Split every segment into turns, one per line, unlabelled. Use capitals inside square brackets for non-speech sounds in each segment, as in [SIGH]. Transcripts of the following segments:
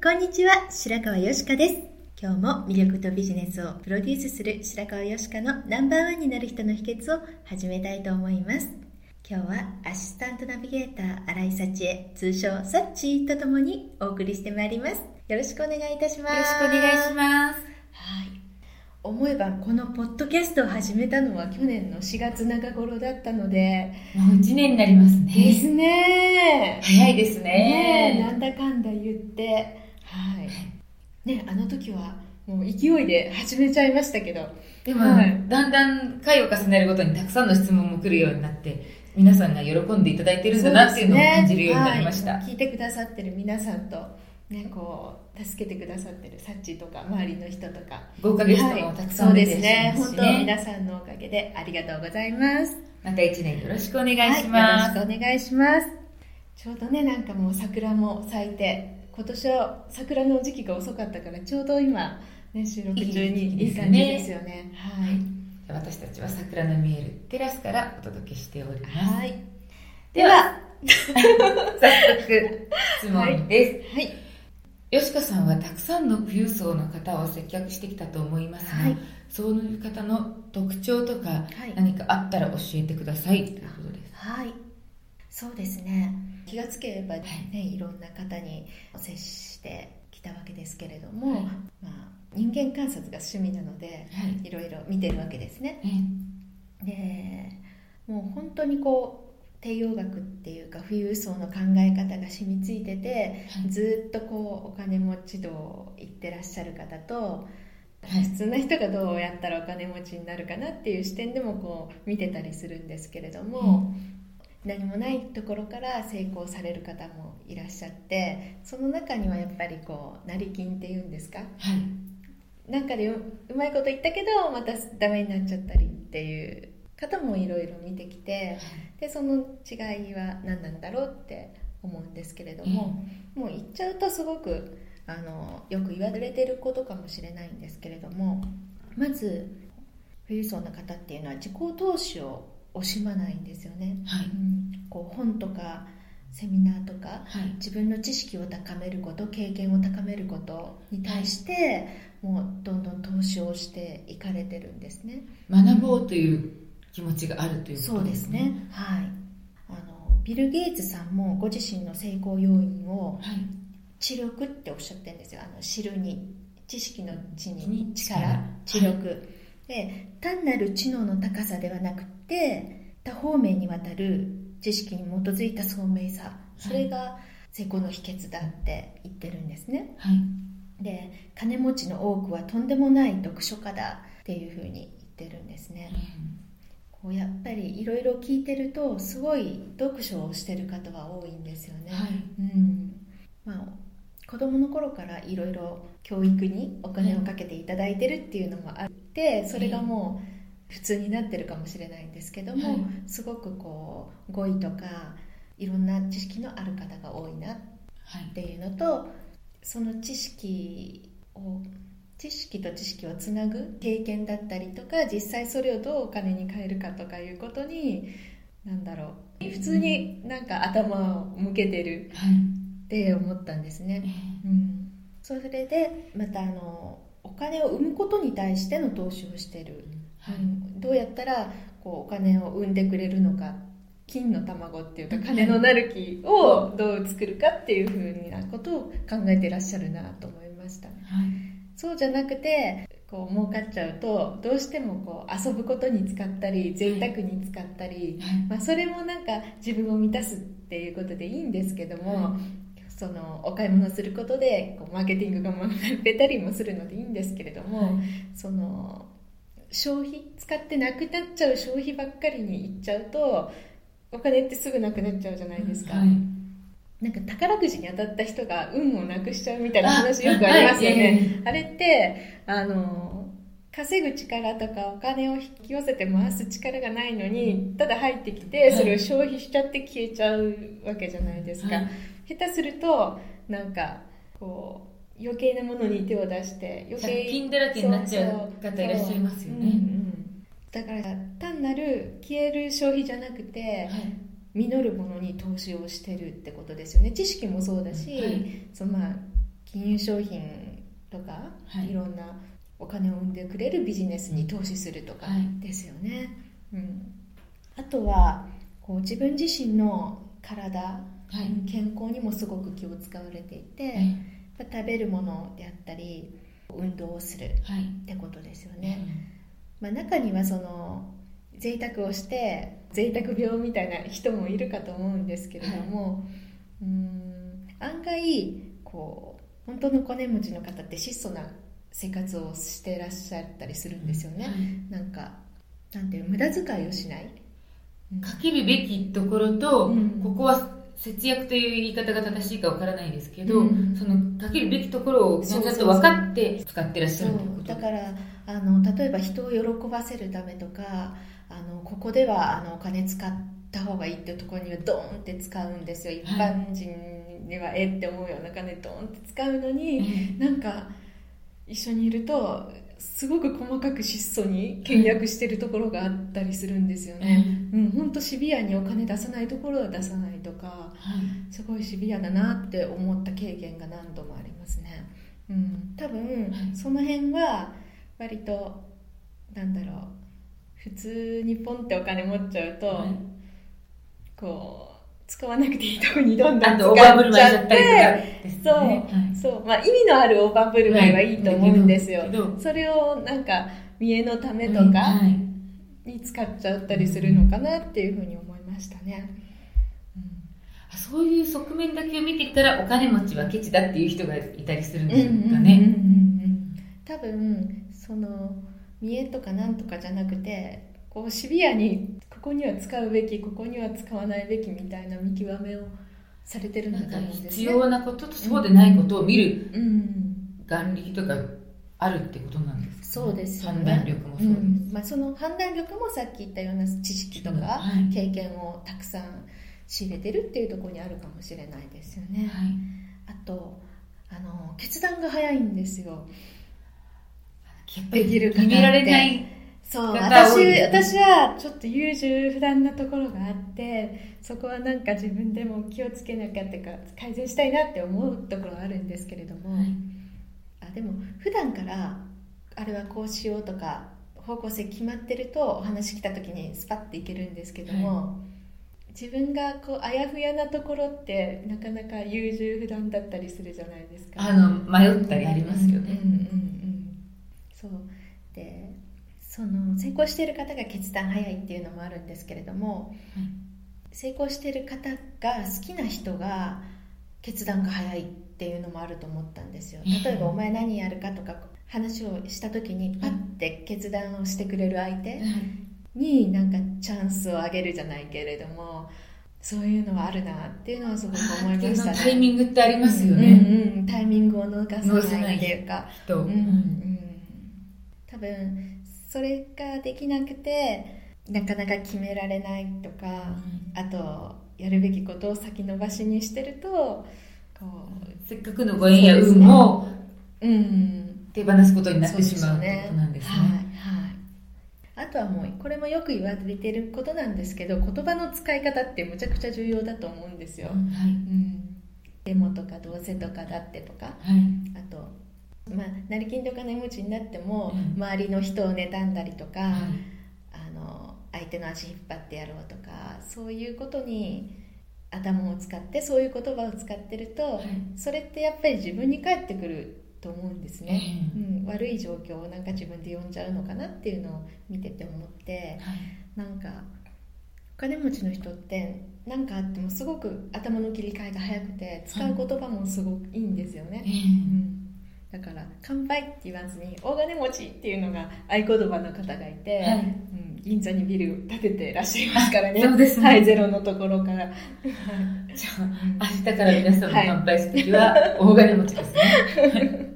こんにちは、白川よしかです。今日も魅力とビジネスをプロデュースする白川よしかのナンバーワンになる人の秘訣を始めたいと思います。今日はアシスタントナビゲーター新井幸恵、通称サッチーとともにお送りしてまいります。よろしくお願いいたします。
よろしくお願いします
はい。思えばこのポッドキャストを始めたのは去年の4月中頃だったので、
もう1年になりますね。
ですね。
早いです
ねえな
ね。
んだかんだ言って、はい。ね、あの時はもう勢いで始めちゃいましたけど、
でも、
はい
だんだん回を重ねるごとにたくさんの質問も来るようになって、皆さんが喜んでいただいてるんだなっていうのを感じるようになりました。
はい聞いてくださってる皆さんと、ね、こう、助けてくださってるサッチとか、周りの人とか、
豪華ゲストもたくさん出て
そう
らっしゃい
ですね。本当。皆さんのおかげでありがとうございます。
また1年よろしくお願いし
はい、
ます。
よろしくお願いします。ちょうどね、なんかもう桜も咲いて、今年は桜の時期が遅かったから、ちょうど今、ね、収録中にいい感じですよね。はい。
私たちは桜の見えるテラスからお届けしております。
はい。
では、[LAUGHS] 早速、質問です。
はい。
よしかさんはたくさんの富裕層の方を接客してきたと思いますが、
はい
そういう方の特徴とか
はい
何かあったら教えてくださいということです。
はい。そうですね。気がつければね、い、ろんな方に接してきたわけですけれども、
はい。
まあ、人間観察が趣味なので、
はい。
いろいろ見てるわけですね。
え
でもう本当にこう帝王学っていうか富裕層の考え方が染みついてて、
はい。
ずっとこうお金持ち道行ってらっしゃる方と、
はい。
普通の人がどうやったらお金持ちになるかなっていう視点でもこう見てたりするんですけれども、何もないところから成功される方もいらっしゃってその中にはやっぱりこう成金っていうんですか？
はい。
なんかでううまいこと言ったけどまたダメになっちゃったりっていう方もいろいろ見てきてでその違いは何なんだろうって思うんですけれども、もう言っちゃうとすごくあのよく言われてることかもしれないんですけれどもまず富裕層の方っていうのは自己投資を惜しまないんですよね。
はい。
うんこう本とかセミナーとか
はい。
自分の知識を高めること経験を高めることに対して、もうどんどん投資をしていかれてるんですね
学ぼうという気持ちがあるということ
そうですね。はいあのビル・ゲイツさんもご自身の成功要因を
はい。
知力っておっしゃってるんですよあの知るに知識の知に力知力、で単なる知能の高さではなくて多方面にわたる知識に基づいた聡明さ。それが成功の秘訣だって言ってるんですね。
はい。
で金持ちの多くはとんでもない読書家だっていうふうに言ってるんですね、こうやっぱりいろいろ聞いてるとすごい読書をしてる方は多いんですよね、
はい。
うん。まあ、子供の頃からいろいろ教育にお金をかけていただいてるっていうのもあってそれがもう普通になってるかもしれないんですけども、
はい。
すごくこう語彙とかいろんな知識のある方が多いなっ
はい。
ていうのとその知識を知識と知識をつなぐ経験だったりとか実際それをどうお金に変えるかとかいうことに何だろう普通になんか頭を向けてる
はい。
って思ったんですね、うん、それでまたあのお金を生むことに対しての投資をしてる、どうやったらこうお金を生んでくれるのか金の卵っていうか金のなる木をどう作るかっていうふうなことを考えてらっしゃるなと思いました、はい、そうじゃなくてこう儲かっちゃうとどうしてもこう遊ぶことに使ったり贅沢に使ったり、はい、まあ、それもなんか自分を満たすっていうことでいいんですけども、はい、そのお買い物することでこうマーケティングが学 [LAUGHS] べたりもするのでいいんですけれども、はい、その消費使ってなくなっちゃう消費ばっかりにいっちゃうとお金ってすぐなくなっちゃうじゃないですか。なんか宝くじに当たった人が運をなくしちゃうみたいな話よくありますよね。あ,、れって、あの、稼ぐ力とかお金を引き寄せて回す力がないのに、ただ入ってきて、それを消費しちゃって消えちゃうわけじゃないですか。はい、下手すると、なんか、こう、余計なものに手を出して余計
金だらけになっちゃう方いらっしゃいますよね、うんうん、
だから単なる消える消費じゃなくて、はい。実るものに投資をしてるってことですよね。知識もそうだし、はい、そのまあ金融商品とか、はい、いろんなお金を生んでくれるビジネスに投資するとかですよね、はい、うん、あとはこう自分自身の体、はい、健康にもすごく気を使われていて、はい、食べるものであったり運動をするってことですよね、まあ、中にはその贅沢をして贅沢病みたいな人もいるかと思うんですけれども、はい、うん案外こう本当の金持ちの方って質素な生活をしていらっしゃったりするんですよね、はい、なんかなんていう無駄遣いをしない、
かけるべきところと、うん、ここは節約という言い方が正しいかわからないですけど、うん、そのかけるべきところをちゃんと分かって使ってらっしゃる
だからあの例えば人を喜ばせるためとかあのここではあのお金使った方がいいっていうところにはドーンって使うんですよ。一般人にはえって思うような金ドーンって使うのに、うなんか一緒にいるとすごく細かく質素に倹約してるところがあったりするんですよね、うん、本当シビアにお金出さないところは出さないとか、はい、すごいシビアだなって思った経験が何度もありますね、うん、多分、その辺は割となんだろう普通にポンってお金持っちゃうと、はい、こう使わなくていいとこにどんどん使っちゃって、そう、はい、そう、まあ意味のある大盤振る舞いはいいと思うんですよ。はい、それをなんか見栄のためとかに使っちゃったりするのかなっていうふうに思いましたね。
そういう側面だけを見ていったらお金持ちはケチだっていう人がいたりするんですかね。
多分その見栄とかなんとかじゃなくてこうシビアにここには使うべきここには使わないべきみたいな見極めをされてるんだと思うんです、ね、
必要なこととそうでないことを見る眼力とかあるってことなんです
そうです
よね、判断力もそうです、うん、
まあ、その判断力もさっき言ったような知識とか経験をたくさん仕入れてるっていうところにあるかもしれないですよね、はい、あとあの決断が早いんですよ。
できる決められない
そう私私はちょっと優柔不断なところがあってそこはなんか自分でも気をつけなきゃってか改善したいなって思うところはあるんですけれども、はい、あでも普段からあれはこうしようとか方向性決まってるとお話来た時にスパッていけるんですけども、はい、自分がこうあやふやなところってなかなか優柔不断だったりするじゃないですか。
あの迷ったりありますよね、うんうんうん
そう。でその成功している方が決断早いっていうのもあるんですけれども、はい、成功している方が好きな人が決断が早いっていうのもあると思ったんですよ。例えば「お前何やるか?」とか話をした時にパッて決断をしてくれる相手になんかチャンスをあげるじゃないけれどもそういうのはあるなっていうのはすごく思いました、
ね、タイミングってありますよね、
うんうん、タイミングを逃さないっていうか、うんうん。多分それができなくてなかなか決められないとか、うん、あとやるべきことを先延ばしにしてるとこ
うせっかくのご縁や運も、うん、手放すことになってしまうことなんですね。はい
はい、あとはもうこれもよく言われてることなんですけど言葉の使い方ってむちゃくちゃ重要だと思うんですよ。はい。うん、デモとかどうせとかだってとか、はい、あとまあ、成金と金持ちになっても、周りの人を妬んだりとか、あの相手の足引っ張ってやろうとかそういうことに頭を使ってそういう言葉を使ってると、はい、それってやっぱり自分に返ってくると思うんですね、うん、悪い状況をなんか自分で呼んじゃうのかなっていうのを見てて思って、はい、なんかお金持ちの人って何かあってもすごく頭の切り替えが早くて使う言葉もすごくいいんですよね、うん。だから「乾杯」って言わずに「大金持ち」っていうのが合言葉の方がいて、はい、うん、銀座にビル建ててらっしゃいますからね。
そうです
ね、はい、ゼロのところから。
じゃあ明日から皆さんも乾杯する時は大金持ちですね。は [LAUGHS] い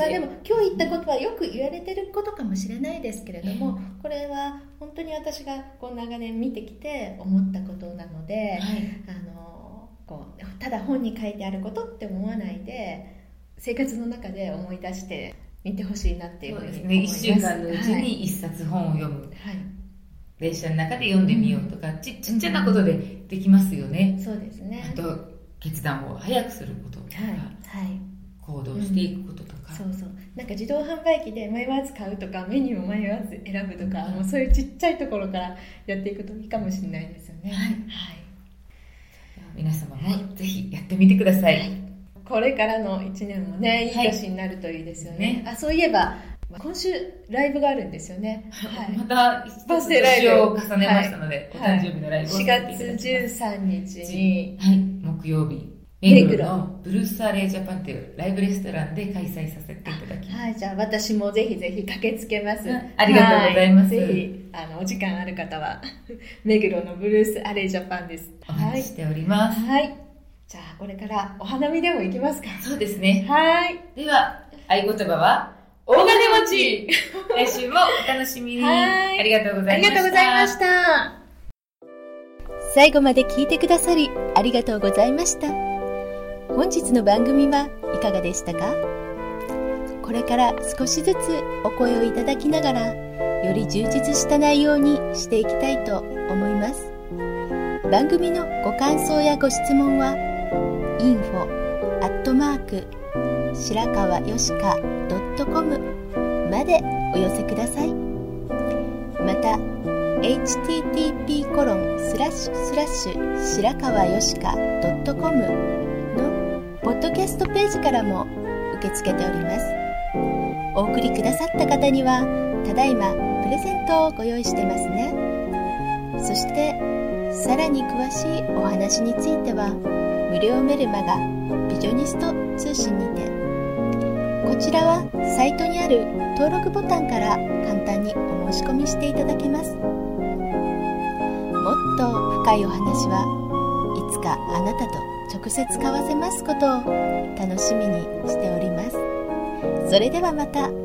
まあでも今日言ったことはよく言われてることかもしれないですけれども、これは本当に私がこう長年見てきて思ったことなので、はい、あのこうただ本に書いてあることって思わないで生活の中で思い出して見てほしいなっていうふうに思います。
ね、1週間のうちに1冊本を読む。はい。電車の中で読んでみようとか、ちちっちゃなことでできますよね。
そうですね。
あと、決断を早くすることとか、はい。はい、行動していくこととか、
うん、そうそう。なんか自動販売機で迷わず買うとかメニューを迷わず選ぶとか、もうそういうちっちゃいところからやっていくといいかもしれないですよね。はい、はい、
皆様もぜひやってみてください、はい。
これからの1年もね、いい年になるといいですよね。はい、あ、そういえば、今週ライブがあるんですよね。
はい。また、バースデーライブ。を重ねましたので、はい、お誕生日のライブを4
月13日に、
はい、木曜日。目黒のブルースアレージャパンというライブレストランで開催させていただきます。
はい、じゃあ私もぜひぜひ駆けつけます。
ありがとうございます。
ぜひ、あの、お時間ある方は、[LAUGHS] 目黒のブルースアレージャパンです。
お待ちしております。
はい。じゃあ、これからお花見でも行きますか？
そうですね。
はい。
では、合言葉は、大金持ち [LAUGHS] 来週もお楽しみに。はい。ありがとうございました。ありがとうございました。
最後まで聞いてくださり、ありがとうございました。本日の番組はいかがでしたか？これから少しずつお声をいただきながら、より充実した内容にしていきたいと思います。番組のご感想やご質問は、info アットマーク白川よしか .com までお寄せくださいまた http コロンスラッシュスラッシュ白川よしか .com ポッドキャストページからも受け付けております。お送りくださった方にはただいまプレゼントをご用意してますね。そしてさらに詳しいお話については無料メルマガビジョニスト通信にてこちらはサイトにある登録ボタンから簡単にお申し込みしていただけます。もっと深いお話はいつかあなたと直接交わせますことを楽しみにしております。それではまた。